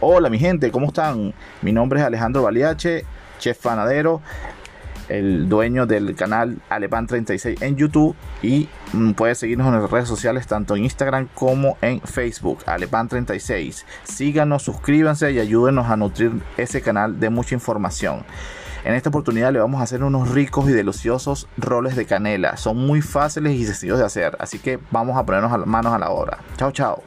Hola mi gente, ¿cómo están? Mi nombre es Alejandro Baliache, chef panadero, el dueño del canal Alepan36 en YouTube y mm, puedes seguirnos en las redes sociales tanto en Instagram como en Facebook, Alepan36. Síganos, suscríbanse y ayúdenos a nutrir ese canal de mucha información. En esta oportunidad le vamos a hacer unos ricos y deliciosos roles de canela. Son muy fáciles y sencillos de hacer, así que vamos a ponernos manos a la obra. Chao, chao.